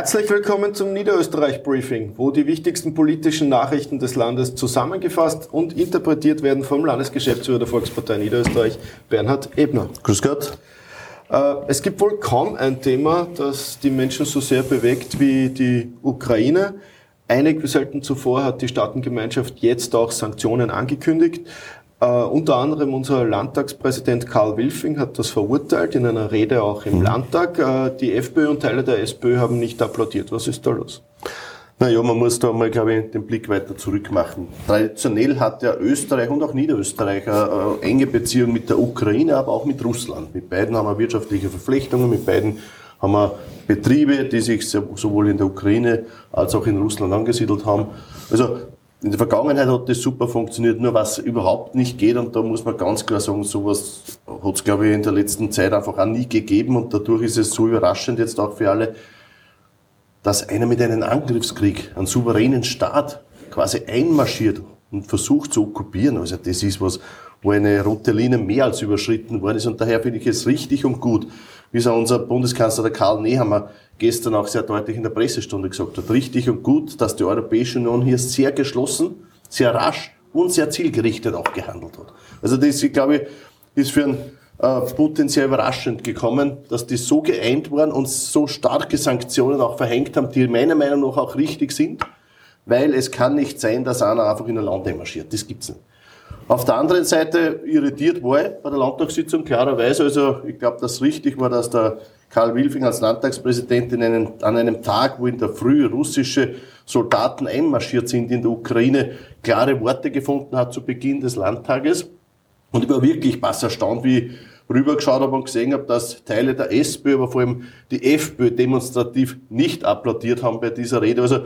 Herzlich willkommen zum Niederösterreich Briefing, wo die wichtigsten politischen Nachrichten des Landes zusammengefasst und interpretiert werden vom Landesgeschäftsführer der Volkspartei Niederösterreich, Bernhard Ebner. Grüß Gott. Äh, es gibt wohl kaum ein Thema, das die Menschen so sehr bewegt wie die Ukraine. Einige selten zuvor hat die Staatengemeinschaft jetzt auch Sanktionen angekündigt. Uh, unter anderem unser Landtagspräsident Karl Wilfing hat das verurteilt, in einer Rede auch im mhm. Landtag. Uh, die FPÖ und Teile der SPÖ haben nicht applaudiert. Was ist da los? Naja, man muss da mal, glaube ich, den Blick weiter zurück machen. Traditionell hat ja Österreich und auch Niederösterreich eine, eine enge Beziehung mit der Ukraine, aber auch mit Russland. Mit beiden haben wir wirtschaftliche Verflechtungen, mit beiden haben wir Betriebe, die sich sowohl in der Ukraine als auch in Russland angesiedelt haben. Also in der Vergangenheit hat das super funktioniert, nur was überhaupt nicht geht, und da muss man ganz klar sagen, sowas hat es, glaube ich, in der letzten Zeit einfach auch nie gegeben, und dadurch ist es so überraschend jetzt auch für alle, dass einer mit einem Angriffskrieg einen souveränen Staat quasi einmarschiert und versucht zu okkupieren. Also das ist was, wo eine rote Linie mehr als überschritten worden ist, und daher finde ich es richtig und gut, wie es auch unser Bundeskanzler der Karl Nehammer gestern auch sehr deutlich in der Pressestunde gesagt hat. Richtig und gut, dass die Europäische Union hier sehr geschlossen, sehr rasch und sehr zielgerichtet auch gehandelt hat. Also das, ich glaube, ist für einen äh, Putin sehr überraschend gekommen, dass die so geeint waren und so starke Sanktionen auch verhängt haben, die meiner Meinung nach auch richtig sind, weil es kann nicht sein, dass einer einfach in ein Land einmarschiert. Das gibt's nicht. Auf der anderen Seite irritiert war ich bei der Landtagssitzung klarerweise, also ich glaube, dass richtig war, dass der Karl Wilfing als Landtagspräsident in einen, an einem Tag, wo in der Früh russische Soldaten einmarschiert sind in der Ukraine, klare Worte gefunden hat zu Beginn des Landtages. Und ich war wirklich pass erstaunt, wie ich rübergeschaut habe und gesehen habe, dass Teile der SPÖ, aber vor allem die FPÖ demonstrativ nicht applaudiert haben bei dieser Rede. Also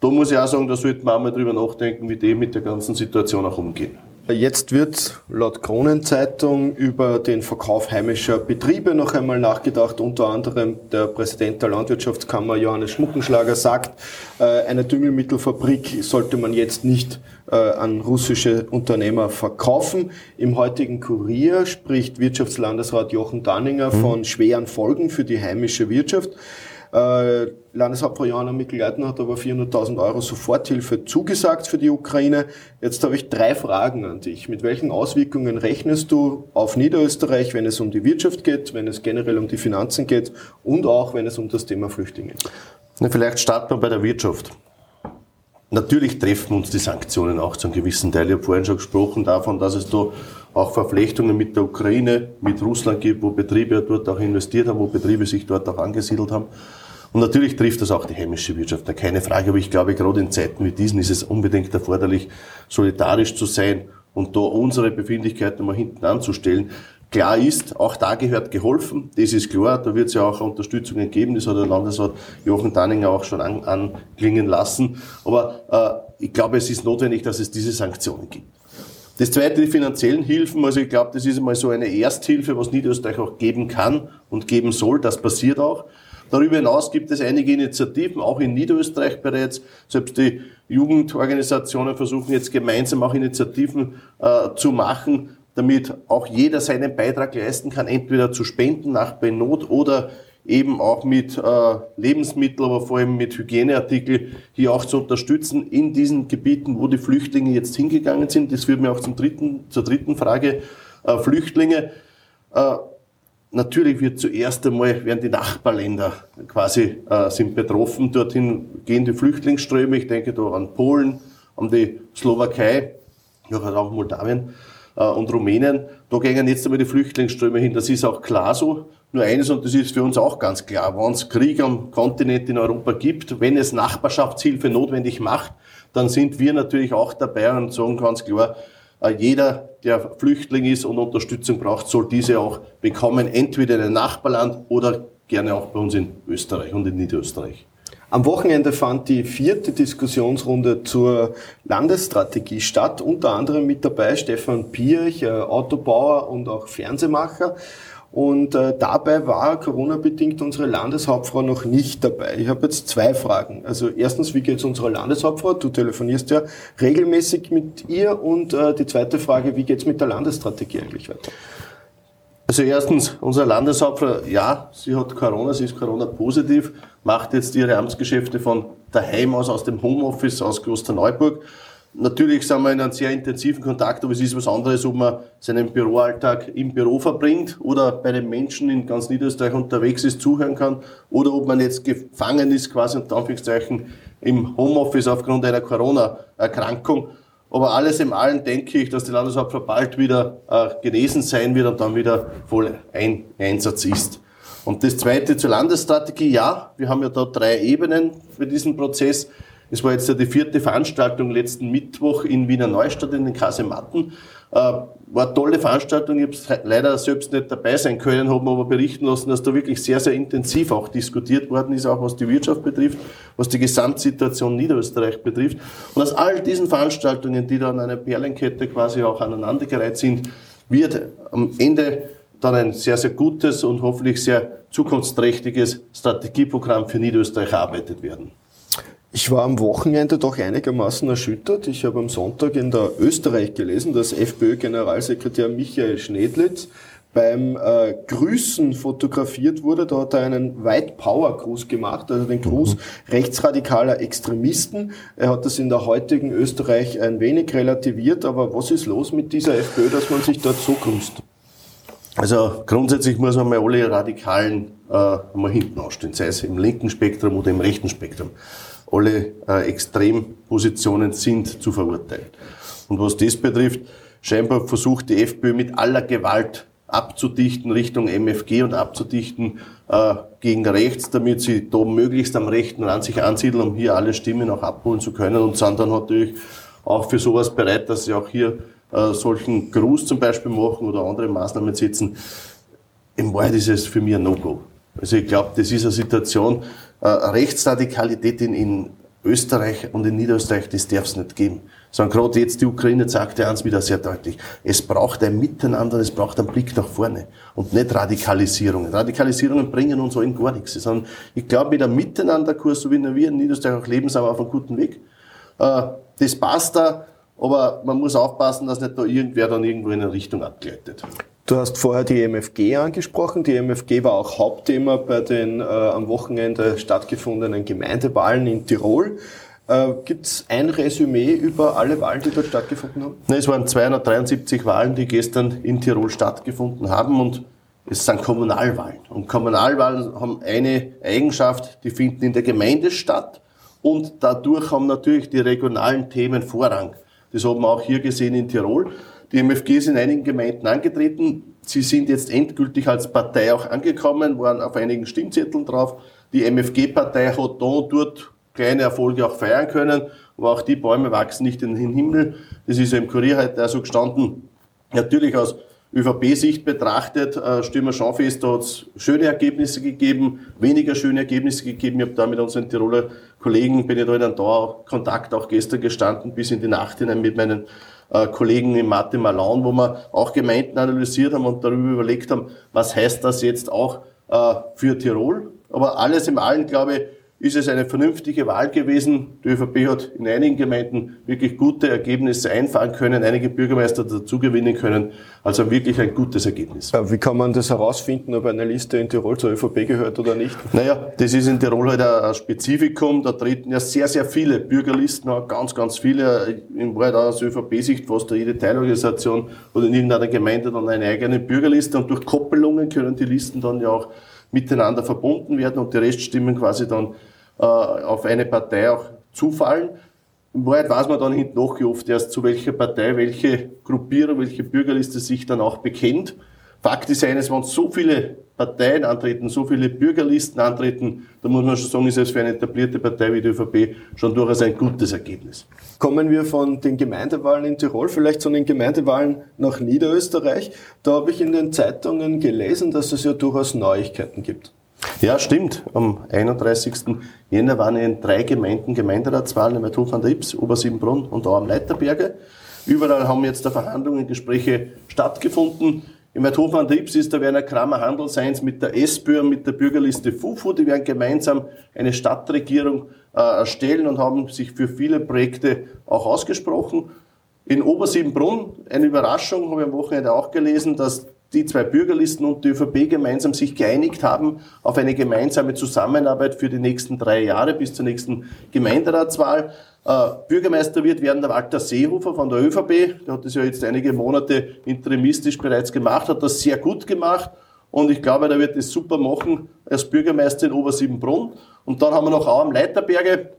da muss ich auch sagen, da sollte man auch mal drüber nachdenken, wie die mit der ganzen Situation auch umgehen. Jetzt wird laut Kronenzeitung über den Verkauf heimischer Betriebe noch einmal nachgedacht. Unter anderem der Präsident der Landwirtschaftskammer Johannes Schmuckenschlager sagt, äh, eine Düngemittelfabrik sollte man jetzt nicht äh, an russische Unternehmer verkaufen. Im heutigen Kurier spricht Wirtschaftslandesrat Jochen Danninger mhm. von schweren Folgen für die heimische Wirtschaft. Äh, Landeshauptfrau Johanna Mikl-Leitner hat aber 400.000 Euro Soforthilfe zugesagt für die Ukraine. Jetzt habe ich drei Fragen an dich. Mit welchen Auswirkungen rechnest du auf Niederösterreich, wenn es um die Wirtschaft geht, wenn es generell um die Finanzen geht und auch wenn es um das Thema Flüchtlinge geht? Na, vielleicht starten wir bei der Wirtschaft. Natürlich treffen uns die Sanktionen auch zu einem gewissen Teil. Ich habe vorhin schon gesprochen davon, dass es da auch Verflechtungen mit der Ukraine, mit Russland gibt, wo Betriebe dort auch investiert haben, wo Betriebe sich dort auch angesiedelt haben. Und natürlich trifft das auch die heimische Wirtschaft, keine Frage. Aber ich glaube, gerade in Zeiten wie diesen ist es unbedingt erforderlich, solidarisch zu sein und da unsere Befindlichkeiten mal hinten anzustellen. Klar ist, auch da gehört geholfen, das ist klar, da wird es ja auch Unterstützungen geben, das hat der Landesrat Jochen Danninger auch schon an, anklingen lassen. Aber äh, ich glaube, es ist notwendig, dass es diese Sanktionen gibt. Das zweite, die finanziellen Hilfen. Also ich glaube, das ist einmal so eine Ersthilfe, was Niederösterreich auch geben kann und geben soll. Das passiert auch. Darüber hinaus gibt es einige Initiativen, auch in Niederösterreich bereits. Selbst die Jugendorganisationen versuchen jetzt gemeinsam auch Initiativen äh, zu machen, damit auch jeder seinen Beitrag leisten kann, entweder zu spenden nach bei Not oder eben auch mit äh, Lebensmitteln, aber vor allem mit Hygieneartikel hier auch zu unterstützen in diesen Gebieten, wo die Flüchtlinge jetzt hingegangen sind. Das führt mir auch zum dritten, zur dritten Frage. Äh, Flüchtlinge. Äh, Natürlich wird zuerst einmal, werden die Nachbarländer quasi äh, sind betroffen. Dorthin gehen die Flüchtlingsströme. Ich denke da an Polen, an die Slowakei, ja, auch Moldawien äh, und Rumänien. Da gehen jetzt einmal die Flüchtlingsströme hin. Das ist auch klar so. Nur eines, und das ist für uns auch ganz klar, wenn es Krieg am Kontinent in Europa gibt, wenn es Nachbarschaftshilfe notwendig macht, dann sind wir natürlich auch dabei und sagen ganz klar, jeder, der Flüchtling ist und Unterstützung braucht, soll diese auch bekommen, entweder in einem Nachbarland oder gerne auch bei uns in Österreich und in Niederösterreich. Am Wochenende fand die vierte Diskussionsrunde zur Landesstrategie statt, unter anderem mit dabei Stefan Pierch, äh, Autobauer und auch Fernsehmacher. Und äh, dabei war Corona-bedingt unsere Landeshauptfrau noch nicht dabei. Ich habe jetzt zwei Fragen. Also erstens, wie geht es unserer Landeshauptfrau? Du telefonierst ja regelmäßig mit ihr. Und äh, die zweite Frage, wie geht es mit der Landesstrategie eigentlich weiter? Also erstens, unser Landeshauptfrau, ja, sie hat Corona, sie ist Corona-positiv, macht jetzt ihre Amtsgeschäfte von daheim aus, aus dem Homeoffice, aus Klosterneuburg. Natürlich sind wir in einem sehr intensiven Kontakt, aber es ist was anderes, ob man seinen Büroalltag im Büro verbringt oder bei den Menschen in ganz Niederösterreich unterwegs ist, zuhören kann oder ob man jetzt gefangen ist, quasi unter Anführungszeichen, im Homeoffice aufgrund einer Corona-Erkrankung. Aber alles im Allen denke ich, dass die Landeshauptfrau bald wieder äh, genesen sein wird und dann wieder voll ein Einsatz ist. Und das Zweite zur Landesstrategie, ja, wir haben ja da drei Ebenen für diesen Prozess. Es war jetzt ja die vierte Veranstaltung letzten Mittwoch in Wiener Neustadt in den Kasematten. Äh, war eine tolle Veranstaltung. Ich habe leider selbst nicht dabei sein können, habe mir aber berichten lassen, dass da wirklich sehr, sehr intensiv auch diskutiert worden ist, auch was die Wirtschaft betrifft, was die Gesamtsituation Niederösterreich betrifft. Und aus all diesen Veranstaltungen, die da an einer Perlenkette quasi auch aneinandergereiht sind, wird am Ende dann ein sehr, sehr gutes und hoffentlich sehr zukunftsträchtiges Strategieprogramm für Niederösterreich erarbeitet werden. Ich war am Wochenende doch einigermaßen erschüttert. Ich habe am Sonntag in der Österreich gelesen, dass FPÖ-Generalsekretär Michael Schnedlitz beim äh, Grüßen fotografiert wurde. Da hat er einen White Power Gruß gemacht, also den Gruß mhm. rechtsradikaler Extremisten. Er hat das in der heutigen Österreich ein wenig relativiert, aber was ist los mit dieser FPÖ, dass man sich dort so grüßt? Also grundsätzlich muss man mal alle Radikalen äh, mal hinten ausstehen, sei es im linken Spektrum oder im rechten Spektrum alle äh, Extrempositionen sind zu verurteilen. Und was das betrifft, scheinbar versucht die FPÖ mit aller Gewalt abzudichten Richtung MFG und abzudichten äh, gegen rechts, damit sie da möglichst am rechten Rand sich ansiedeln, um hier alle Stimmen auch abholen zu können und sind dann natürlich auch für sowas bereit, dass sie auch hier äh, solchen Gruß zum Beispiel machen oder andere Maßnahmen setzen. Im Wahrheit ist es für mich ein No-Go. Also ich glaube, das ist eine Situation, äh, Rechtsradikalität in, in Österreich und in Niederösterreich, das darf es nicht geben. Sondern gerade jetzt die Ukraine sagt ja eins wieder sehr deutlich. Es braucht ein Miteinander, es braucht einen Blick nach vorne und nicht Radikalisierungen. Radikalisierungen bringen uns allen gar nichts. Sondern ich glaube, mit einem Miteinanderkurs, so wie wir in Niederösterreich auch leben, sind wir auf einem guten Weg. Äh, das passt da, aber man muss aufpassen, dass nicht da irgendwer dann irgendwo in eine Richtung abgleitet. Du hast vorher die MFG angesprochen. Die MFG war auch Hauptthema bei den äh, am Wochenende stattgefundenen Gemeindewahlen in Tirol. Äh, Gibt es ein Resümee über alle Wahlen, die dort stattgefunden haben? Nein, es waren 273 Wahlen, die gestern in Tirol stattgefunden haben und es sind Kommunalwahlen. Und Kommunalwahlen haben eine Eigenschaft, die finden in der Gemeinde statt und dadurch haben natürlich die regionalen Themen Vorrang. Das haben wir auch hier gesehen in Tirol. Die MFG ist in einigen Gemeinden angetreten. Sie sind jetzt endgültig als Partei auch angekommen, waren auf einigen Stimmzetteln drauf. Die MFG-Partei hat da und dort kleine Erfolge auch feiern können, aber auch die Bäume wachsen nicht in den Himmel. Das ist ja im Kurier heute also gestanden. Natürlich aus ÖVP-Sicht betrachtet, äh, stellen wir schon fest, da hat es schöne Ergebnisse gegeben, weniger schöne Ergebnisse gegeben. Ich habe da mit unseren Tiroler Kollegen, bin ich da in einem Dauerkontakt auch gestern gestanden, bis in die Nacht hinein mit meinen Kollegen in Mathe Malaun, wo wir auch Gemeinden analysiert haben und darüber überlegt haben, was heißt das jetzt auch äh, für Tirol. Aber alles im Allen, glaube ich, ist es eine vernünftige Wahl gewesen. Die ÖVP hat in einigen Gemeinden wirklich gute Ergebnisse einfahren können, einige Bürgermeister dazu gewinnen können. Also wirklich ein gutes Ergebnis. Wie kann man das herausfinden, ob eine Liste in Tirol zur ÖVP gehört oder nicht? Naja, das ist in Tirol halt ein Spezifikum. Da treten ja sehr, sehr viele Bürgerlisten an, ganz, ganz viele. In Wahrheit aus ÖVP-Sicht fast jede Teilorganisation oder in irgendeiner Gemeinde dann eine eigene Bürgerliste und durch Koppelungen können die Listen dann ja auch miteinander verbunden werden und die Reststimmen quasi dann äh, auf eine Partei auch zufallen. In Wahrheit weiß man dann hinten noch oft erst, zu welcher Partei, welche Gruppierung, welche Bürgerliste sich dann auch bekennt. Fakt ist eines, wenn so viele Parteien antreten, so viele Bürgerlisten antreten, da muss man schon sagen, ist es für eine etablierte Partei wie die ÖVP schon durchaus ein gutes Ergebnis. Kommen wir von den Gemeindewahlen in Tirol vielleicht zu den Gemeindewahlen nach Niederösterreich. Da habe ich in den Zeitungen gelesen, dass es ja durchaus Neuigkeiten gibt. Ja, stimmt. Am 31. Jänner waren in drei Gemeinden Gemeinderatswahlen, nämlich Hof an der Ips, Obersiebenbrunn und auch am Leiterberge. Überall haben jetzt Verhandlungen, Gespräche stattgefunden. Im Hof an der Ips ist der Werner Kramer Handelsseins mit der SPÖ mit der Bürgerliste FUFU. Die werden gemeinsam eine Stadtregierung äh, erstellen und haben sich für viele Projekte auch ausgesprochen. In Obersiebenbrunn, eine Überraschung, habe ich am Wochenende auch gelesen, dass die zwei Bürgerlisten und die ÖVP gemeinsam sich geeinigt haben auf eine gemeinsame Zusammenarbeit für die nächsten drei Jahre bis zur nächsten Gemeinderatswahl. Äh, Bürgermeister wird werden der Walter Seehofer von der ÖVP. Der hat das ja jetzt einige Monate interimistisch bereits gemacht, hat das sehr gut gemacht. Und ich glaube, der wird das super machen als Bürgermeister in Obersiebenbrunn. Und dann haben wir noch Au am Leiterberge.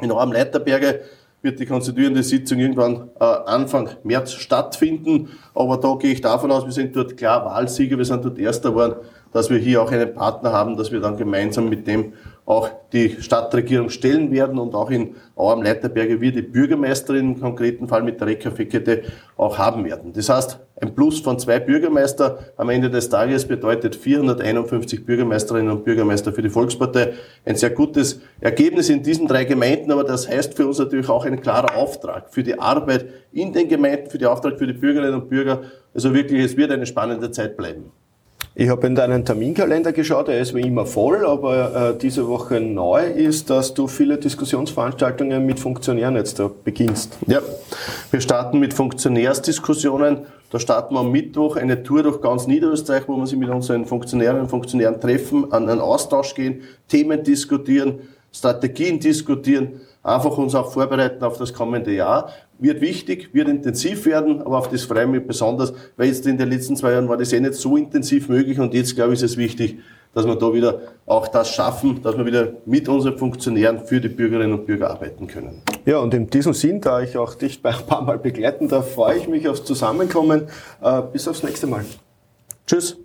In Au am Leiterberge wird die konstituierende Sitzung irgendwann äh, Anfang März stattfinden. Aber da gehe ich davon aus, wir sind dort klar Wahlsieger, wir sind dort Erster geworden, dass wir hier auch einen Partner haben, dass wir dann gemeinsam mit dem auch die Stadtregierung stellen werden und auch in Au Leiterberge wir die Bürgermeisterin im konkreten Fall mit der Rekafekete auch haben werden. Das heißt, ein Plus von zwei Bürgermeister am Ende des Tages bedeutet 451 Bürgermeisterinnen und Bürgermeister für die Volkspartei. Ein sehr gutes Ergebnis in diesen drei Gemeinden, aber das heißt für uns natürlich auch ein klarer Auftrag für die Arbeit in den Gemeinden, für die Auftrag für die Bürgerinnen und Bürger. Also wirklich, es wird eine spannende Zeit bleiben. Ich habe in deinen Terminkalender geschaut, er ist wie immer voll, aber äh, diese Woche neu ist, dass du viele Diskussionsveranstaltungen mit Funktionären jetzt da beginnst. Ja, wir starten mit Funktionärsdiskussionen. Da starten wir am Mittwoch eine Tour durch ganz Niederösterreich, wo wir sich mit unseren Funktionärinnen und Funktionären treffen, an einen Austausch gehen, Themen diskutieren, Strategien diskutieren, einfach uns auch vorbereiten auf das kommende Jahr. Wird wichtig, wird intensiv werden, aber auf das freue ich mich besonders, weil jetzt in den letzten zwei Jahren war das eh nicht so intensiv möglich und jetzt glaube ich ist es wichtig, dass wir da wieder auch das schaffen, dass wir wieder mit unseren Funktionären für die Bürgerinnen und Bürger arbeiten können. Ja, und in diesem Sinn, da ich auch dich ein paar Mal begleiten darf, freue ich mich aufs Zusammenkommen. Äh, bis aufs nächste Mal. Tschüss.